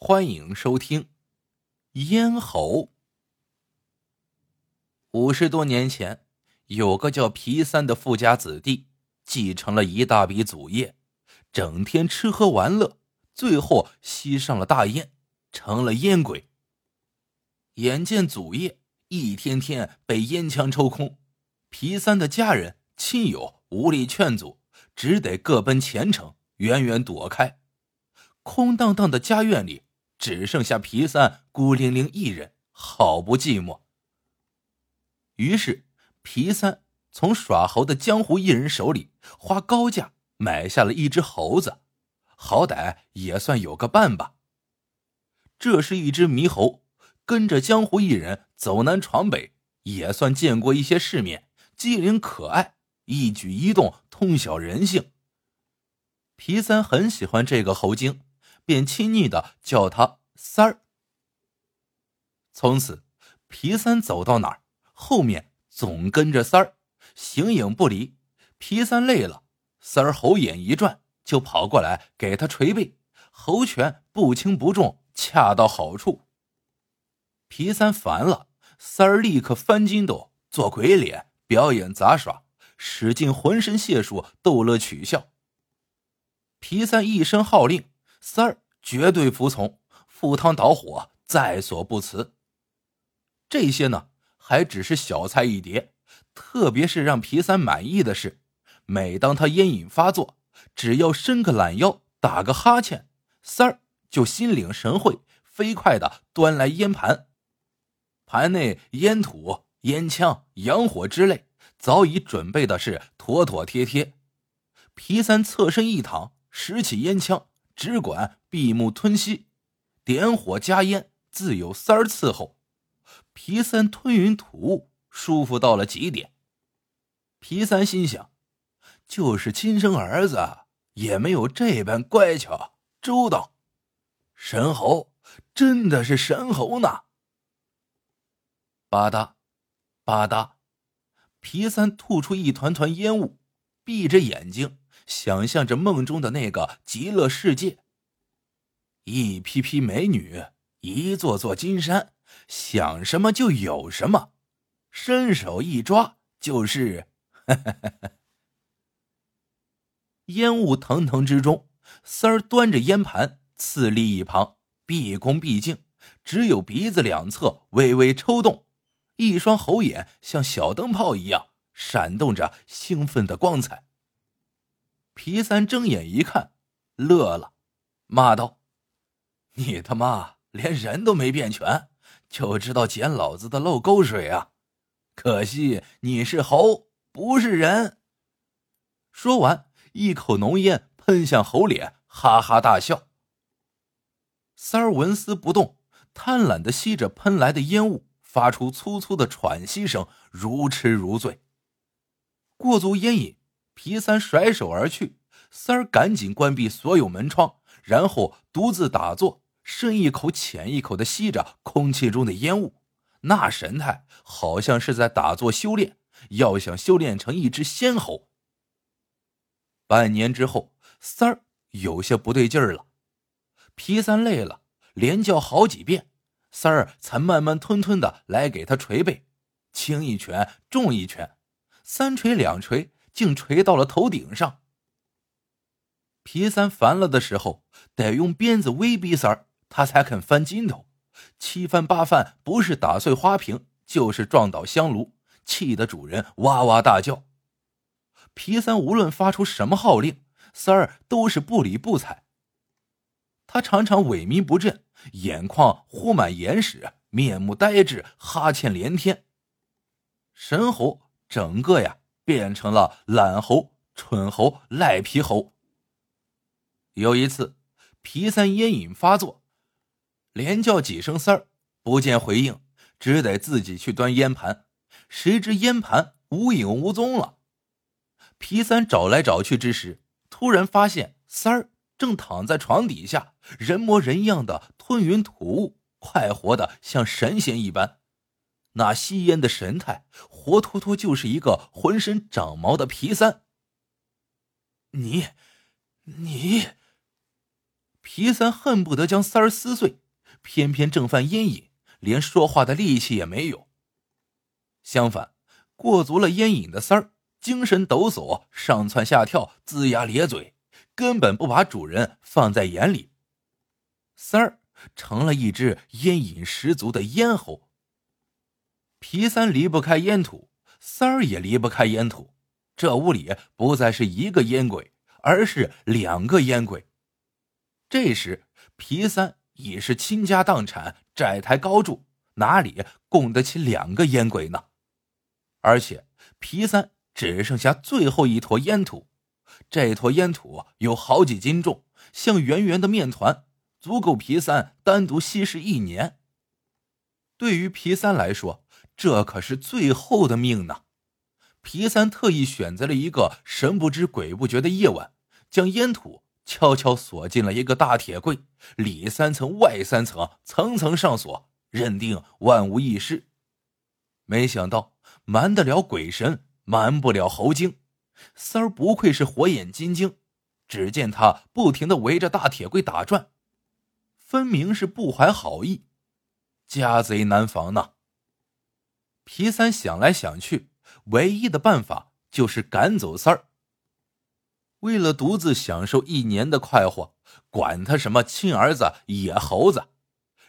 欢迎收听《咽喉》。五十多年前，有个叫皮三的富家子弟，继承了一大笔祖业，整天吃喝玩乐，最后吸上了大烟，成了烟鬼。眼见祖业一天天被烟枪抽空，皮三的家人亲友无力劝阻，只得各奔前程，远远躲开。空荡荡的家院里。只剩下皮三孤零零一人，好不寂寞。于是，皮三从耍猴的江湖艺人手里花高价买下了一只猴子，好歹也算有个伴吧。这是一只猕猴，跟着江湖艺人走南闯北，也算见过一些世面，机灵可爱，一举一动通晓人性。皮三很喜欢这个猴精。便亲昵的叫他三儿。从此，皮三走到哪儿，后面总跟着三儿，形影不离。皮三累了，三儿猴眼一转，就跑过来给他捶背，猴拳不轻不重，恰到好处。皮三烦了，三儿立刻翻筋斗，做鬼脸，表演杂耍，使尽浑身解数逗乐取笑。皮三一声号令。三儿绝对服从，赴汤蹈火，在所不辞。这些呢，还只是小菜一碟。特别是让皮三满意的是，每当他烟瘾发作，只要伸个懒腰，打个哈欠，三儿就心领神会，飞快的端来烟盘，盘内烟土、烟枪、洋火之类，早已准备的是妥妥帖帖。皮三侧身一躺，拾起烟枪。只管闭目吞吸，点火加烟，自有三儿伺候。皮三吞云吐雾，舒服到了极点。皮三心想，就是亲生儿子也没有这般乖巧周到。神猴真的是神猴呢！吧嗒，吧嗒，皮三吐出一团团烟雾，闭着眼睛。想象着梦中的那个极乐世界，一批批美女，一座座金山，想什么就有什么，伸手一抓就是。烟雾腾腾之中，三儿端着烟盘，次立一旁，毕恭毕敬，只有鼻子两侧微微抽动，一双猴眼像小灯泡一样闪动着兴奋的光彩。皮三睁眼一看，乐了，骂道：“你他妈连人都没变全，就知道捡老子的漏沟水啊！可惜你是猴，不是人。”说完，一口浓烟喷向猴脸，哈哈大笑。三儿纹丝不动，贪婪的吸着喷来的烟雾，发出粗粗的喘息声，如痴如醉。过足烟瘾。皮三甩手而去，三儿赶紧关闭所有门窗，然后独自打坐，深一口浅一口的吸着空气中的烟雾，那神态好像是在打坐修炼，要想修炼成一只仙猴。半年之后，三儿有些不对劲儿了，皮三累了，连叫好几遍，三儿才慢慢吞吞的来给他捶背，轻一拳，重一拳，三锤两锤。竟垂到了头顶上。皮三烦了的时候，得用鞭子威逼三儿，他才肯翻筋头。七翻八翻，不是打碎花瓶，就是撞倒香炉，气得主人哇哇大叫。皮三无论发出什么号令，三儿都是不理不睬。他常常萎靡不振，眼眶糊满眼屎，面目呆滞，哈欠连天。神猴整个呀。变成了懒猴、蠢猴、赖皮猴。有一次，皮三烟瘾发作，连叫几声“三儿”，不见回应，只得自己去端烟盘。谁知烟盘无影无踪了。皮三找来找去之时，突然发现三儿正躺在床底下，人模人样的吞云吐雾，快活的像神仙一般。那吸烟的神态，活脱脱就是一个浑身长毛的皮三。你，你，皮三恨不得将三儿撕碎，偏偏正犯烟瘾，连说话的力气也没有。相反，过足了烟瘾的三儿，精神抖擞，上蹿下跳，龇牙咧嘴，根本不把主人放在眼里。三儿成了一只烟瘾十足的咽喉。皮三离不开烟土，三儿也离不开烟土。这屋里不再是一个烟鬼，而是两个烟鬼。这时，皮三已是倾家荡产，债台高筑，哪里供得起两个烟鬼呢？而且，皮三只剩下最后一坨烟土，这坨烟土有好几斤重，像圆圆的面团，足够皮三单独吸食一年。对于皮三来说，这可是最后的命呢。皮三特意选择了一个神不知鬼不觉的夜晚，将烟土。悄悄锁进了一个大铁柜，里三层外三层，层层上锁，认定万无一失。没想到瞒得了鬼神，瞒不了猴精。三儿不愧是火眼金睛，只见他不停的围着大铁柜打转，分明是不怀好意。家贼难防呢。皮三想来想去，唯一的办法就是赶走三儿。为了独自享受一年的快活，管他什么亲儿子、野猴子，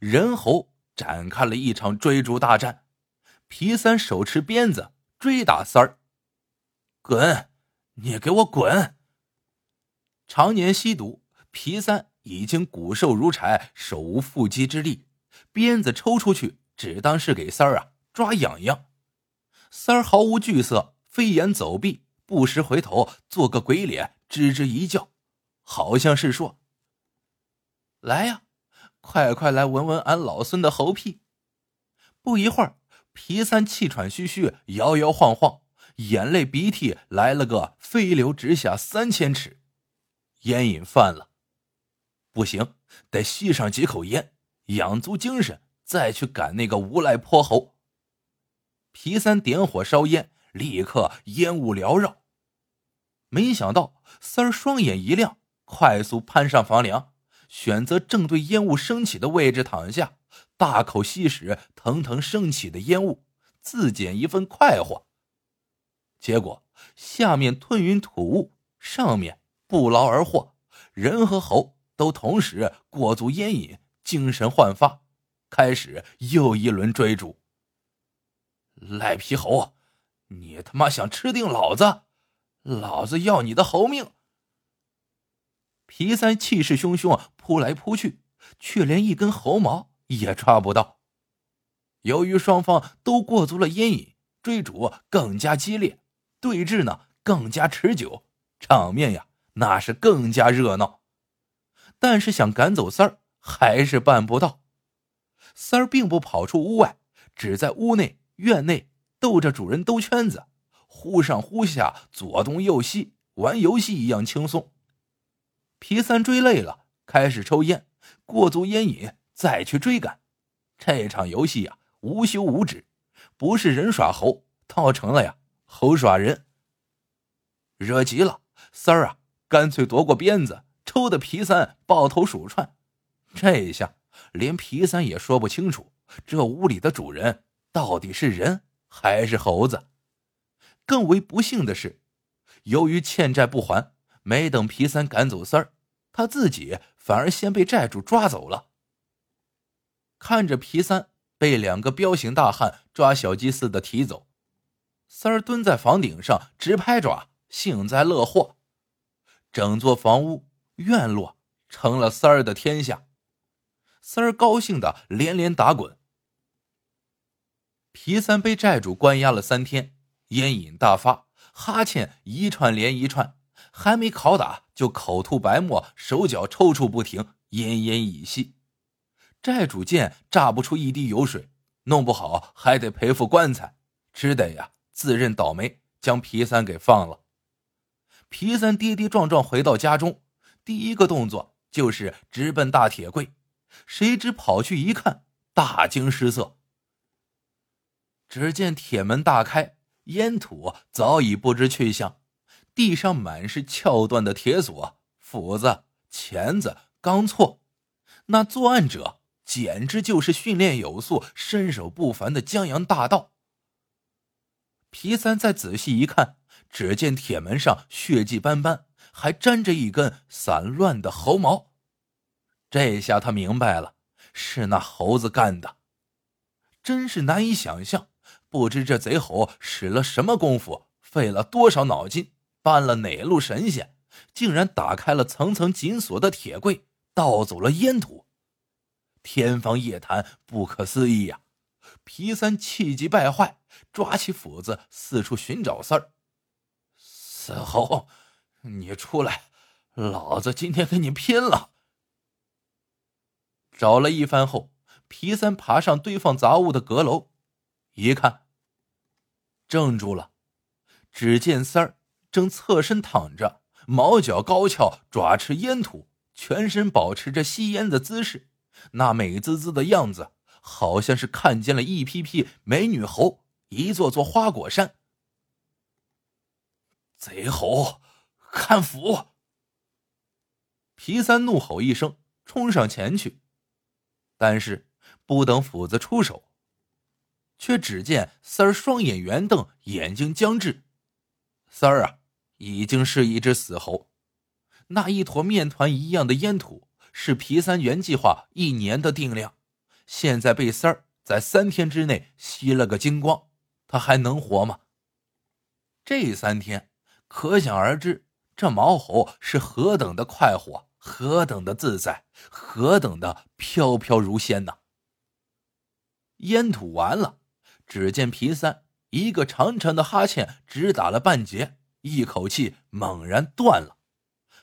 人猴展开了一场追逐大战。皮三手持鞭子追打三儿，滚！你给我滚！常年吸毒，皮三已经骨瘦如柴，手无缚鸡之力，鞭子抽出去，只当是给三儿啊抓痒痒。三儿毫无惧色，飞檐走壁。不时回头做个鬼脸，吱吱一叫，好像是说：“来呀，快快来闻闻俺老孙的猴屁！”不一会儿，皮三气喘吁吁，摇摇晃晃，眼泪鼻涕来了个飞流直下三千尺，烟瘾犯了，不行，得吸上几口烟，养足精神，再去赶那个无赖泼猴。皮三点火烧烟，立刻烟雾缭绕。没想到三儿双眼一亮，快速攀上房梁，选择正对烟雾升起的位置躺下，大口吸食腾腾升起的烟雾，自捡一份快活。结果下面吞云吐雾，上面不劳而获，人和猴都同时过足烟瘾，精神焕发，开始又一轮追逐。赖皮猴，你他妈想吃定老子？老子要你的猴命！皮三气势汹汹，扑来扑去，却连一根猴毛也抓不到。由于双方都过足了烟瘾，追逐更加激烈，对峙呢更加持久，场面呀那是更加热闹。但是想赶走三儿，还是办不到。三儿并不跑出屋外，只在屋内院内逗着主人兜圈子。忽上忽下，左东右西，玩游戏一样轻松。皮三追累了，开始抽烟，过足烟瘾，再去追赶。这场游戏呀，无休无止，不是人耍猴，倒成了呀猴耍人。惹急了，三儿啊，干脆夺过鞭子，抽的皮三抱头鼠窜。这一下连皮三也说不清楚，这屋里的主人到底是人还是猴子。更为不幸的是，由于欠债不还，没等皮三赶走三儿，他自己反而先被债主抓走了。看着皮三被两个彪形大汉抓小鸡似的提走，三儿蹲在房顶上直拍爪，幸灾乐祸。整座房屋院落成了三儿的天下，三儿高兴的连连打滚。皮三被债主关押了三天。烟瘾大发，哈欠一串连一串，还没拷打就口吐白沫，手脚抽搐不停，奄奄一息。债主见榨不出一滴油水，弄不好还得赔付棺材，只得呀自认倒霉，将皮三给放了。皮三跌跌撞撞回到家中，第一个动作就是直奔大铁柜，谁知跑去一看，大惊失色。只见铁门大开。烟土早已不知去向，地上满是撬断的铁锁、斧子、钳子、钢错，那作案者简直就是训练有素、身手不凡的江洋大盗。皮三再仔细一看，只见铁门上血迹斑斑，还沾着一根散乱的猴毛。这下他明白了，是那猴子干的。真是难以想象，不知这贼猴使了什么功夫，费了多少脑筋，搬了哪路神仙，竟然打开了层层紧锁的铁柜，盗走了烟土。天方夜谭，不可思议呀！皮三气急败坏，抓起斧子四处寻找四儿。死猴，你出来，老子今天跟你拼了！找了一番后。皮三爬上堆放杂物的阁楼，一看，怔住了。只见三儿正侧身躺着，毛脚高翘，爪持烟土，全身保持着吸烟的姿势，那美滋滋的样子，好像是看见了一批批美女猴，一座座花果山。贼猴，看斧！皮三怒吼一声，冲上前去，但是。不等斧子出手，却只见三儿双眼圆瞪，眼睛僵滞。三儿啊，已经是一只死猴。那一坨面团一样的烟土是皮三原计划一年的定量，现在被三儿在三天之内吸了个精光，他还能活吗？这三天，可想而知，这毛猴是何等的快活，何等的自在，何等的飘飘如仙呐！烟土完了，只见皮三一个长长的哈欠只打了半截，一口气猛然断了。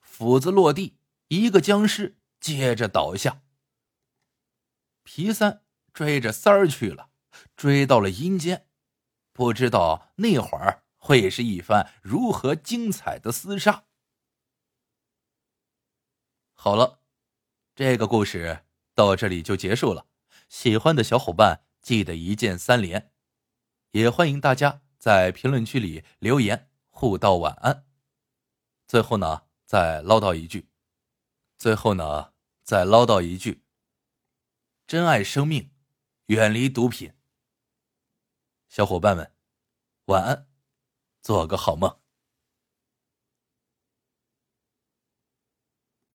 斧子落地，一个僵尸接着倒下。皮三追着三儿去了，追到了阴间，不知道那会儿会是一番如何精彩的厮杀。好了，这个故事到这里就结束了。喜欢的小伙伴。记得一键三连，也欢迎大家在评论区里留言互道晚安。最后呢，再唠叨一句，最后呢，再唠叨一句：珍爱生命，远离毒品。小伙伴们，晚安，做个好梦。